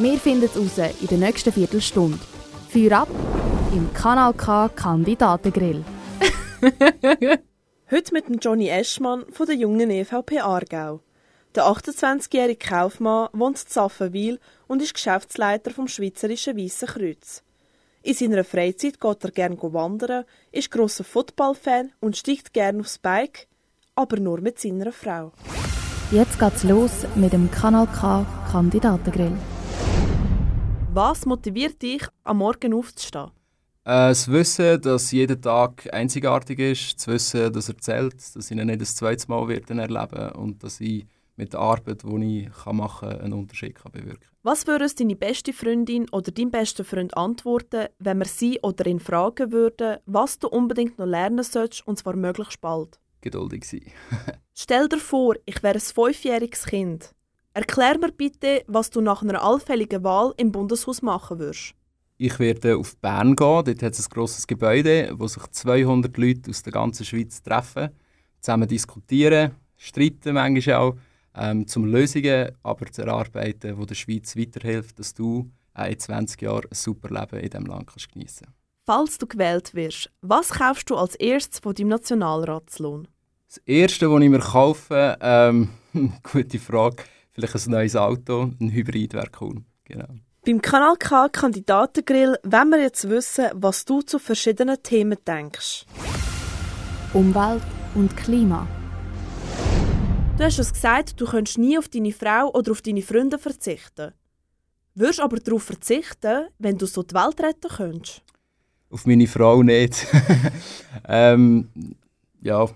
Wir finden es raus in der nächsten Viertelstunde. Feuer ab im Kanal K Kandidatengrill. Heute mit dem Johnny Eschmann von der jungen EVP Aargau. Der 28-jährige Kaufmann wohnt in Saffenwil und ist Geschäftsleiter vom Schweizerischen Weißen Kreuz. In seiner Freizeit geht er gerne wandern, ist grosser Footballfan und steigt gerne aufs Bike, aber nur mit seiner Frau. Jetzt geht's los mit dem Kanal K Kandidatengrill. Was motiviert dich, am Morgen aufzustehen? Äh, das Wissen, dass jeder Tag einzigartig ist, das Wissen, dass er zählt, dass ich ihn nicht das zweite Mal wird erleben und dass ich mit der Arbeit, die ich machen kann, einen Unterschied kann bewirken kann. Was würde deine beste Freundin oder dein bester Freund antworten, wenn wir sie oder ihn fragen würden, was du unbedingt noch lernen sollst, und zwar möglichst bald? Geduldig sein. Stell dir vor, ich wäre ein fünfjähriges Kind. Erklär mir bitte, was du nach einer allfälligen Wahl im Bundeshaus machen würdest. Ich werde auf Bern gehen. Dort hat es ein grosses Gebäude, wo sich 200 Leute aus der ganzen Schweiz treffen, zusammen diskutieren, streiten manchmal auch ähm, zum Lösungen aber zu erarbeiten, die der Schweiz weiterhilft, dass du auch in 20 Jahren ein super Leben in diesem Land kannst geniessen kannst. Falls du gewählt wirst, was kaufst du als erstes von deinem Nationalratslohn? Das Erste, was ich mir kaufe, ähm, gute Frage, vielleicht ein neues Auto, ein Hybrid wäre cool. Genau. Beim Kanal K Kandidatengrill wollen wir jetzt wissen, was du zu verschiedenen Themen denkst. Umwelt und Klima. Du hast uns gesagt, du könntest nie auf deine Frau oder auf deine Freunde verzichten. Würdest aber darauf verzichten, wenn du so die Welt retten könntest? Auf meine Frau nicht. ähm, ja,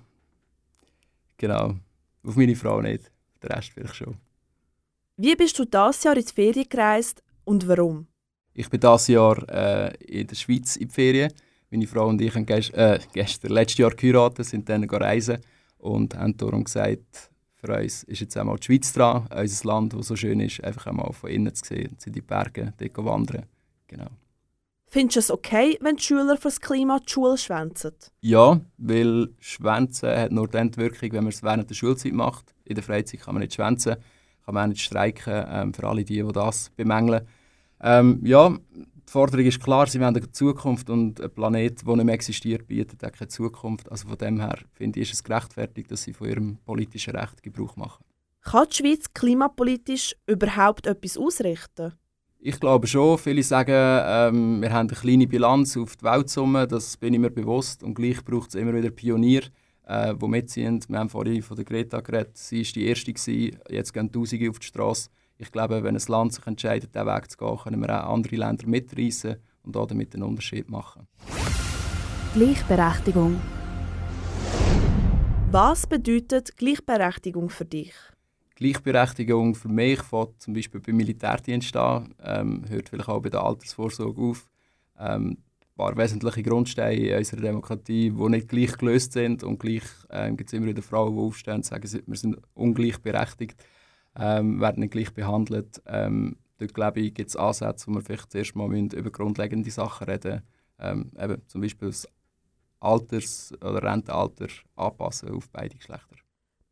genau. Auf meine Frau nicht. Der Rest vielleicht schon. Wie bist du dieses Jahr in die Ferien gereist und warum? Ich bin dieses Jahr äh, in der Schweiz in die Ferien. Meine Frau und ich haben gest äh, gestern, letztes Jahr geheiratet, sind dann reisen und haben darum gesagt, für uns ist jetzt einmal die Schweiz dran, unser Land, das so schön ist, einfach einmal von innen zu sehen, in die Berge, dort wandern. Genau. Findest du es okay, wenn die Schüler für das Klima die Schule schwänzen? Ja, weil Schwänzen hat nur dann die Wirkung, wenn man es während der Schulzeit macht. In der Freizeit kann man nicht schwänzen, kann man auch nicht streiken, ähm, für alle die, die das bemängeln. Ähm, ja, die Forderung ist klar, sie wollen eine Zukunft und ein Planet, der nicht mehr existiert, bietet auch keine Zukunft. Also von dem her finde ich, ist es gerechtfertigt, dass sie von ihrem politischen Recht Gebrauch machen. Kann die Schweiz klimapolitisch überhaupt etwas ausrichten? Ich glaube schon. Viele sagen, ähm, wir haben eine kleine Bilanz auf die Weltsumme, das bin ich mir bewusst. Und gleich braucht es immer wieder Pioniere, äh, die mitziehen. Wir haben vorhin von der Greta geredet, sie war die Erste, gewesen. jetzt gehen Tausende auf die Straße. Ich glaube, wenn ein Land sich entscheidet, diesen Weg zu gehen, können wir auch andere Länder mitreißen und damit einen Unterschied machen. Gleichberechtigung. Was bedeutet Gleichberechtigung für dich? Gleichberechtigung für mich fängt zum Beispiel beim Militärdienst an, ähm, hört vielleicht auch bei der Altersvorsorge auf. Ähm, paar wesentliche Grundsteine in unserer Demokratie, die nicht gleich gelöst sind. Und gleich ähm, gibt es immer wieder Frauen, die aufstehen und sagen, wir sind ungleich berechtigt ähm, werden nicht gleich behandelt. Ähm, dort glaube ich, gibt es Ansätze, wo wir vielleicht zuerst mal über grundlegende Sachen reden ähm, eben zum Beispiel das Alters- oder Rentenalter anpassen auf beide Geschlechter.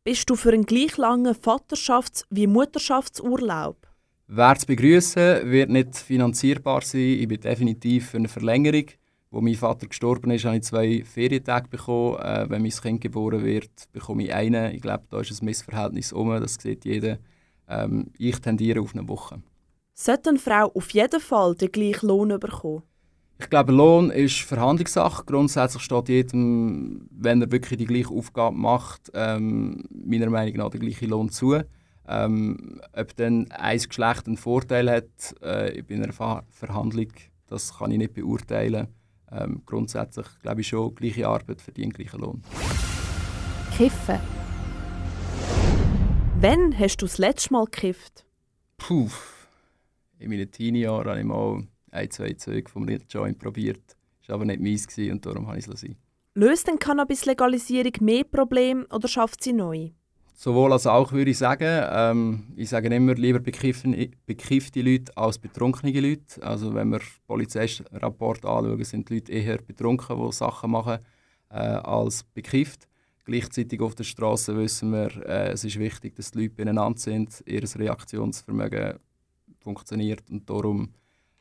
Bist du für einen gleich langen Vaterschafts- wie Mutterschaftsurlaub? Wer zu begrüßen, wird nicht finanzierbar sein. Ich bin definitiv für eine Verlängerung. Wo mein Vater gestorben ist, habe ich zwei Ferientage bekommen. Äh, wenn mein Kind geboren wird, bekomme ich einen. Ich glaube, da ist ein Missverhältnis um. Das sieht jeder. Ähm, ich tendiere auf eine Woche. Sollte eine Frau auf jeden Fall den gleichen Lohn bekommen? Ich glaube, Lohn ist Verhandlungssache. Grundsätzlich steht jedem, wenn er wirklich die gleiche Aufgabe macht, ähm, meiner Meinung nach den gleichen Lohn zu. Ähm, ob dann ein Geschlecht einen Vorteil hat äh, bei einer Ver Verhandlung, das kann ich nicht beurteilen. Ähm, grundsätzlich glaube ich schon, gleiche Arbeit verdient gleichen Lohn. Kiffen. Wann hast du das letzte Mal gekifft? Puh, in meinen Teenie-Jahren habe ich mal ein, zwei Züge vom Joint probiert. Das war aber nicht meins und darum habe ich es lassen. Löst denn Cannabis-Legalisierung mehr Probleme oder schafft sie neu? Sowohl als auch, würde ich sagen. Ähm, ich sage immer, lieber bekiffte Leute als betrunkene Leute. Also wenn wir Polizeirapport anschauen, sind die Leute eher betrunken, die Sachen machen, äh, als bekifft. Gleichzeitig auf der Straße wissen wir, äh, es ist wichtig, dass die Leute beieinander sind, ihr Reaktionsvermögen funktioniert und darum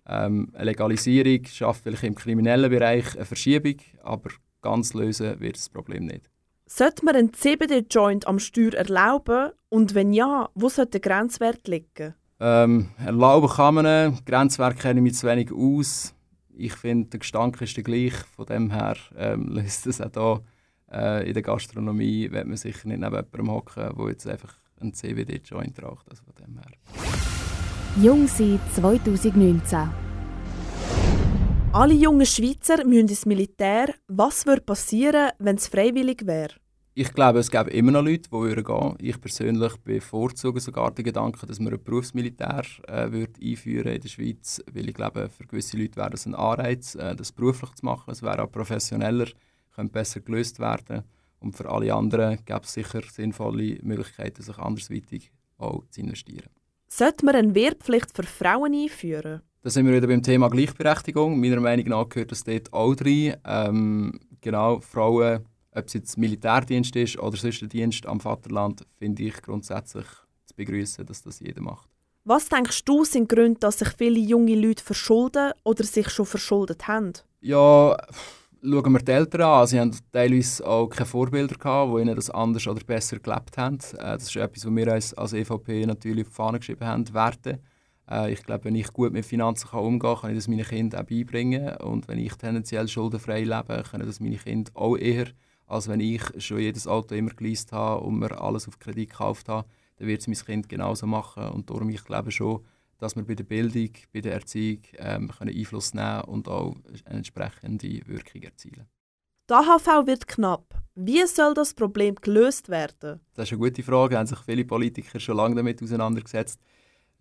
ähm, eine Legalisierung schafft vielleicht im kriminellen Bereich eine Verschiebung, aber ganz lösen wird das Problem nicht. Sollte man einen CBD-Joint am Steuer erlauben und wenn ja, wo sollte der Grenzwert liegen? Ähm, erlauben kann man ihn, Grenzwert kenne ich mich zu wenig aus. Ich finde, der Gestank ist der gleich, von dem her ähm, löst es auch hier äh, in der Gastronomie, wird man sicher nicht neben jemandem hocken, der jetzt einfach einen CBD-Joint raucht. Also von dem her. Jung sein 2019 alle jungen Schweizer müssen ins Militär. Was würde passieren, wenn es freiwillig wäre? Ich glaube, es gäbe immer noch Leute, die gehen würden. Ich persönlich bevorzuge sogar den Gedanken, dass man ein Berufsmilitär äh, würde einführen in der Schweiz, weil ich glaube, für gewisse Leute wäre das ein Anreiz, äh, das beruflich zu machen. Es wäre auch professioneller, könnte besser gelöst werden. Und für alle anderen gäbe es sicher sinnvolle Möglichkeiten, sich andersweitig auch zu investieren. Sollte man eine Wehrpflicht für Frauen einführen? Da sind wir wieder beim Thema Gleichberechtigung. Meiner Meinung nach gehört das dort auch rein. Ähm, genau, Frauen, ob es jetzt Militärdienst ist oder sonst ein Dienst am Vaterland, finde ich grundsätzlich zu begrüßen, dass das jeder macht. Was denkst du sind Gründe, dass sich viele junge Leute verschulden oder sich schon verschuldet haben? Ja, schauen wir die Eltern an. Sie haben teilweise auch keine Vorbilder gehabt, die ihnen das anders oder besser gelebt haben. Äh, das ist etwas, was wir als, als EVP natürlich auf die Fahne geschrieben haben, Werte. Äh, ich glaube, wenn ich gut mit Finanzen kann umgehen kann, kann ich das meinen Kindern auch beibringen. Und wenn ich tendenziell schuldenfrei lebe, können das meine Kinder auch eher, als wenn ich schon jedes Auto immer geleast habe und mir alles auf Kredit gekauft habe. Dann wird es mein Kind genauso machen. Und darum, ich glaube schon, dass wir bei der Bildung, bei der Erziehung ähm, können Einfluss nehmen und auch eine entsprechende Wirkung erzielen. Die AHV wird knapp. Wie soll das Problem gelöst werden? Das ist eine gute Frage. Da haben sich viele Politiker schon lange damit auseinandergesetzt.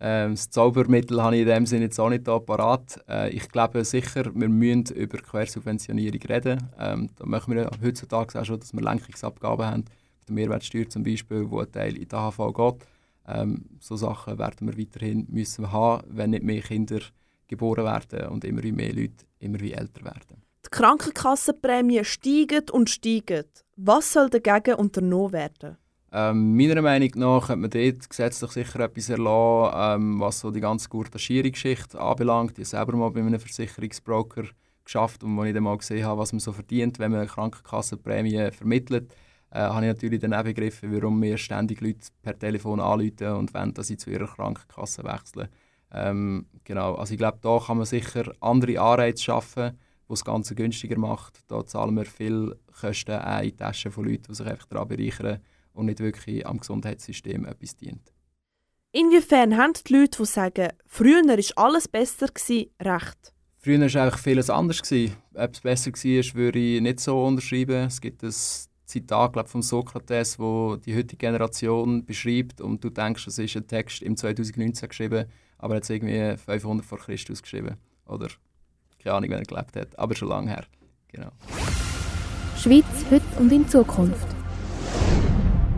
Ähm, das Zaubermittel habe ich in dem Sinne jetzt auch nicht parat. Äh, ich glaube sicher, wir müssen über Quersubventionierung reden. Ähm, da machen wir heutzutage auch schon, dass wir Lenkungsabgaben haben, der Mehrwertsteuer zum Beispiel, wo ein Teil in die AHV geht. Ähm, so Sachen werden wir weiterhin müssen haben, wenn nicht mehr Kinder geboren werden und immer mehr Leute immer älter werden. Die Krankenkassenprämien steigen und steigen. Was soll dagegen unternommen werden? Ähm, meiner Meinung nach könnte man dort gesetzlich sicher etwas erlassen, ähm, was so die ganze Gurtagierungsgeschichte anbelangt. Ich habe selber mal bei einem Versicherungsbroker geschafft und als ich dann mal gesehen habe, was man so verdient, wenn man eine Krankenkassenprämie vermittelt, äh, habe ich natürlich dann begriffen, warum mir ständig Leute per Telefon anrufen und wollen, dass sie zu ihrer Krankenkasse wechseln. Ähm, genau, also ich glaube, da kann man sicher andere Anreize schaffen, die das Ganze günstiger macht. Da zahlen wir viel Kosten in die Taschen von Leuten, die sich einfach daran bereichern und nicht wirklich am Gesundheitssystem etwas dient. Inwiefern haben die Leute, die sagen, früher war alles besser, gewesen, recht? Früher war eigentlich vieles anders. Gewesen. Ob es besser war, würde ich nicht so unterschreiben. Es gibt ein Zitat glaub, von Sokrates, wo die heutige Generation beschreibt und du denkst, es ist ein Text im 2019 geschrieben, aber er hat es irgendwie 500 vor Christus geschrieben. Oder keine Ahnung, wenn er gelebt hat, aber schon lange her. Genau. Schweiz heute und in Zukunft.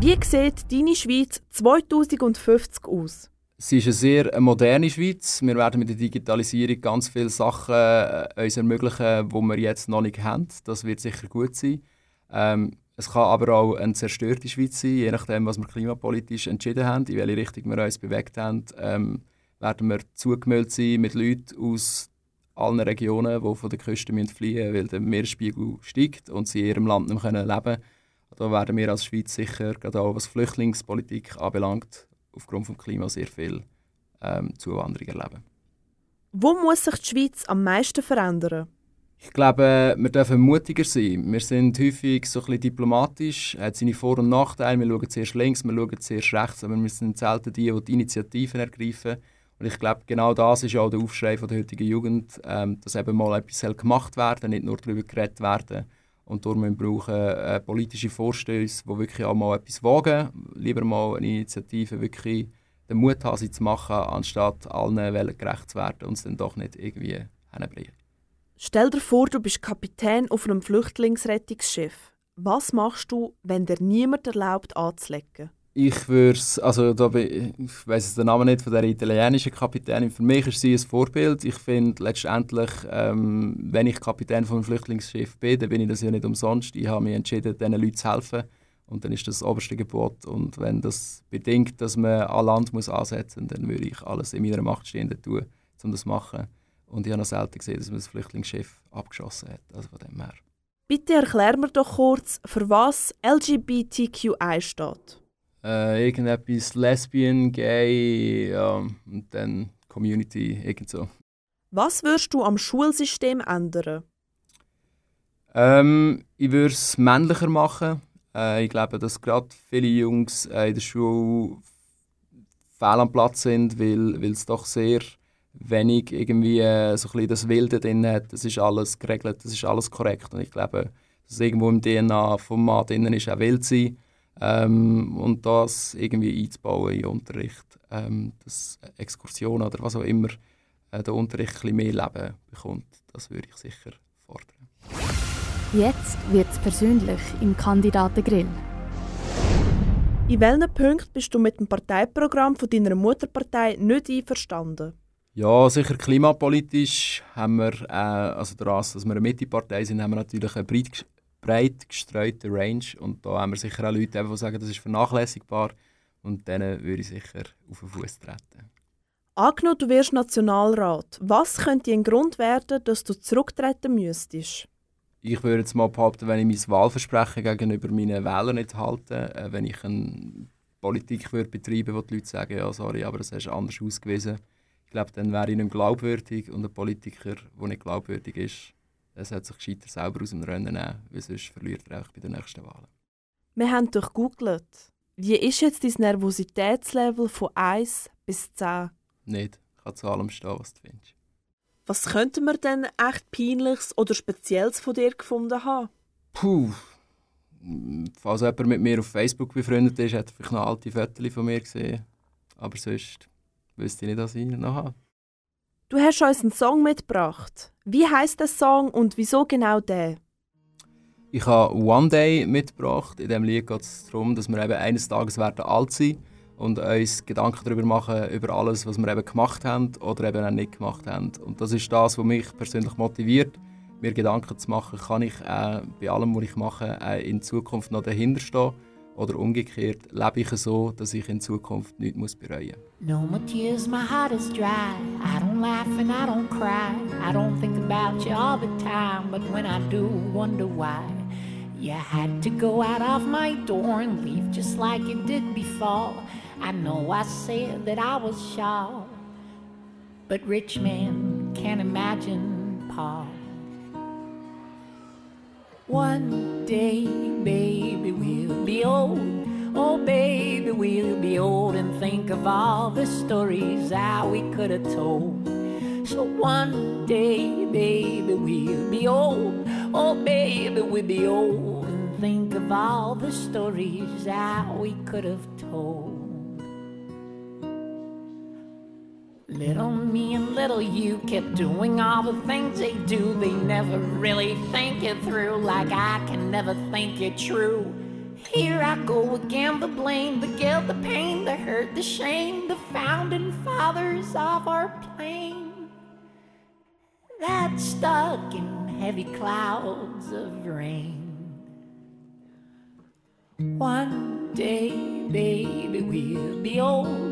Wie sieht deine Schweiz 2050 aus? Sie ist eine sehr moderne Schweiz. Wir werden mit der Digitalisierung ganz viele Sachen äh, uns ermöglichen, die wir jetzt noch nicht haben. Das wird sicher gut sein. Ähm, es kann aber auch eine zerstörte Schweiz sein, je nachdem, was wir klimapolitisch entschieden haben, in welche Richtung wir uns bewegt haben. Ähm, werden wir zugemüllt sein mit Leuten aus allen Regionen, die von der Küste fliehen müssen, weil der Meeresspiegel steigt und sie in ihrem Land nicht mehr leben können. Da werden wir als Schweiz sicher, gerade auch was Flüchtlingspolitik anbelangt, aufgrund des Klimas sehr viel ähm, Zuwanderung erleben. Wo muss sich die Schweiz am meisten verändern? Ich glaube, wir dürfen mutiger sein. Wir sind häufig so ein bisschen diplomatisch, hat seine Vor- und Nachteile. Wir schauen zuerst links, wir schauen zuerst rechts, aber wir sind selten die, die die Initiativen ergreifen. Und ich glaube, genau das ist auch der Aufschrei von der heutigen Jugend, ähm, dass eben mal etwas gemacht werden nicht nur darüber geredet werden und darum brauchen wir äh, politische Vorstöße, die wirklich auch mal etwas wagen. Lieber mal eine Initiative wirklich den Mut haben, sie zu machen, anstatt allen Wellen gerecht zu werden und es dann doch nicht irgendwie hinbringen. Stell dir vor, du bist Kapitän auf einem Flüchtlingsrettungsschiff. Was machst du, wenn dir niemand erlaubt anzulegen? Ich würde also da ich weiß den Namen nicht von der italienischen Kapitänin. Für mich ist sie ein Vorbild. Ich finde letztendlich, ähm, wenn ich Kapitän von einem Flüchtlingsschiff bin, dann bin ich das ja nicht umsonst. Ich habe mich entschieden, diesen Leuten zu helfen. Und dann ist das das oberste Gebot. Und wenn das bedingt, dass man an Land muss ansetzen muss, dann würde ich alles in meiner Macht Stehende tun, um das zu machen. Und ich habe noch selten gesehen, dass man das Flüchtlingsschiff abgeschossen hat. Also von dem her. Bitte erklär mir doch kurz, für was LGBTQI steht. Äh, irgendetwas Lesbian, Gay ja, und dann Community, irgend so. Was würdest du am Schulsystem ändern? Ähm, ich würde es männlicher machen. Äh, ich glaube, dass gerade viele Jungs äh, in der Schule fehl am Platz sind, weil, es doch sehr wenig irgendwie äh, so ein bisschen das Wilde drin hat. Das ist alles geregelt, das ist alles korrekt. Und ich glaube, dass irgendwo im DNA vom Mann drin ist, auch wild sein. Ähm, und das irgendwie einzubauen in Unterricht, ähm, dass Exkursionen oder was auch immer äh, der Unterricht ein bisschen mehr Leben bekommt, das würde ich sicher fordern. Jetzt wird es persönlich im Kandidatengrill. In welchen Punkten bist du mit dem Parteiprogramm von deiner Mutterpartei nicht einverstanden? Ja, sicher klimapolitisch haben wir, äh, also daran, dass wir eine Mittepartei sind, haben wir natürlich eine breit, breit gestreute Range und da haben wir sicher auch Leute, die sagen, das ist vernachlässigbar und denen würde ich sicher auf den Fuß treten. Angenommen, du wirst Nationalrat. Was könnte ein Grund werden, dass du zurücktreten müsstest? Ich würde jetzt mal behaupten, wenn ich mein Wahlversprechen gegenüber meinen Wählern nicht halte, äh, wenn ich eine Politik würde betreiben würde, wo die Leute sagen, ja sorry, aber das hast du anders ausgewiesen, ich glaube, dann wäre ich nicht glaubwürdig und ein Politiker, der nicht glaubwürdig ist, der sollte sich gescheiter selber aus dem Rennen nehmen, weil sonst verliert er auch bei den nächsten Wahlen. Wir haben durchgoogelt. Wie ist jetzt dein Nervositätslevel von 1 bis 10? Nicht. Ich kann zu allem stehen, was du findest. Was könnten wir denn echt Peinliches oder Spezielles von dir gefunden haben? Puh. Falls jemand mit mir auf Facebook befreundet ist, hat er vielleicht noch alte Fotos von mir gesehen. Aber sonst wüsste ich nicht, was ich noch habe. Du hast uns einen Song mitgebracht. Wie heißt der Song und wieso genau der? Ich habe One Day mitgebracht. In diesem Lied geht es darum, dass wir eben eines Tages werden alt sein und uns Gedanken darüber machen, über alles, was wir eben gemacht haben oder eben auch nicht gemacht haben. Und das ist das, was mich persönlich motiviert, mir Gedanken zu machen, kann ich äh, bei allem, was ich mache, äh, in Zukunft noch dahinter stehen oder umgekehrt lebe ich so, dass ich in Zukunft nichts muss bereuen muss. No more tears, my heart is dry. I don't laugh and I don't cry. I don't think about you all the time, but when I do, wonder why. You had to go out of my door and leave just like you did before. I know I said that I was shy, but rich men can't imagine Paul. One day, baby, we'll be old. Oh, baby, we'll be old and think of all the stories that we could have told. So one day, baby, we'll be old. Oh, baby, we'll be old and think of all the stories that we could have told. Little me and little you kept doing all the things they do. They never really think it through, like I can never think it true. Here I go again, the blame, the guilt, the pain, the hurt, the shame, the founding fathers of our plane. That's stuck in heavy clouds of rain. One day, baby, we'll be old.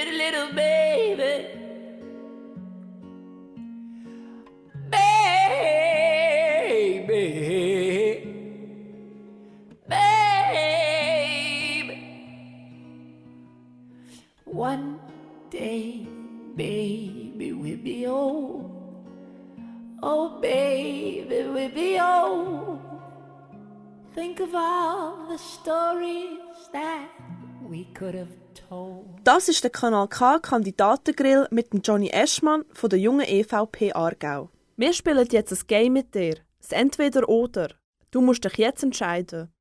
pretty little baby. Baby, baby. One day, baby, we'll be old. Oh, baby, we'll be old. Think of all the stories that we could have. Das ist der Kanal K Kandidatengrill mit dem Johnny Eschmann von der jungen EVP Aargau. Wir spielen jetzt ein Game mit dir. Das Entweder-Oder. Du musst dich jetzt entscheiden.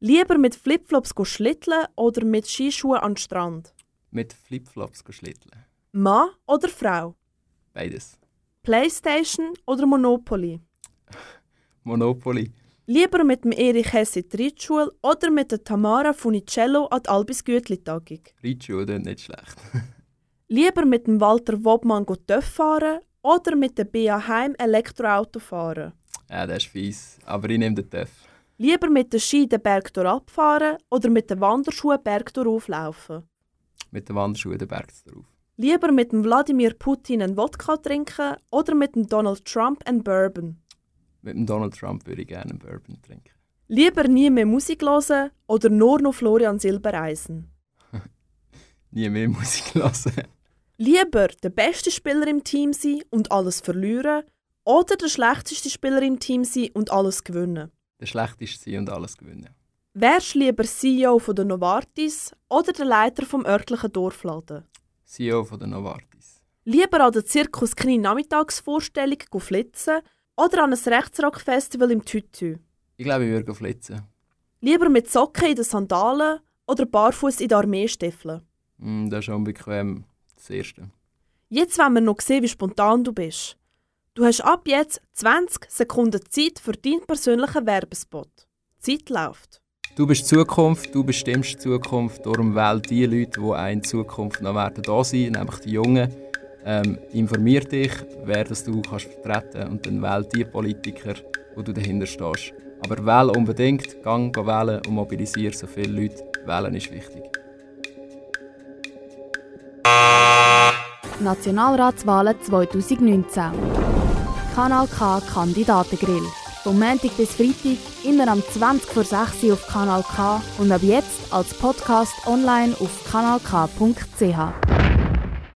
Lieber mit Flipflops go schlitteln oder mit Skischuhen an den Strand? Mit Flipflops schlitteln. Mann oder Frau? Beides. Playstation oder Monopoly? Monopoly. Lieber mit dem Erich Hesse in die Reitschule oder mit der Tamara Funicello an die Albis Gütli-Tagung? Reitschuhe sind nicht schlecht. Lieber mit dem Walter Wobmann go TÜV fahren oder mit der BA Heim Elektroauto fahren? ja, das ist fies. Aber ich nehme den TÜV. Lieber mit der Ski den Berg abfahren oder mit den Wanderschuhen Berg auflaufen? Mit den Wanderschuhen den Berg drauf. Lieber mit dem Wladimir Putin einen Wodka trinken oder mit dem Donald Trump einen Bourbon? Mit dem Donald Trump würde ich gerne einen Bourbon trinken. Lieber nie mehr Musik hören oder nur noch Florian Silbereisen? Nie mehr Musik hören. Lieber der beste Spieler im Team sein und alles verlieren oder der schlechteste Spieler im Team sein und alles gewinnen? Der schlechteste sein und alles gewinnen. Wärst du lieber CEO von der Novartis oder der Leiter vom örtlichen Dorfladen? CEO von der Novartis. Lieber an der Zirkus Knie Nachmittagsvorstellung flitzen oder an ein Rechtsrock-Festival im Tütü? Ich glaube, ich würde flitzen. Lieber mit Socken in den Sandalen oder barfuß in den Armeestiefeln? Mm, das ist unbequem. Das Erste. Jetzt wollen wir noch sehen, wie spontan du bist. Du hast ab jetzt 20 Sekunden Zeit für deinen persönlichen Werbespot. Die Zeit läuft. Du bist Zukunft, du bestimmst Zukunft. Darum wähl die Leute, die auch in Zukunft noch werden da sein, nämlich die Jungen. Ähm, informier dich, wer das du kannst vertreten und dann wähl die Politiker, wo du dahinter stehst. Aber wähl unbedingt, gang wählen und mobilisiere so viele Leute. Wählen ist wichtig. Nationalratswahlen 2019. Kanal K Kandidatengrill. Vom Montag bis Freitag immer am 20 vor 6 Uhr auf Kanal K und ab jetzt als Podcast online auf kanalk.ch.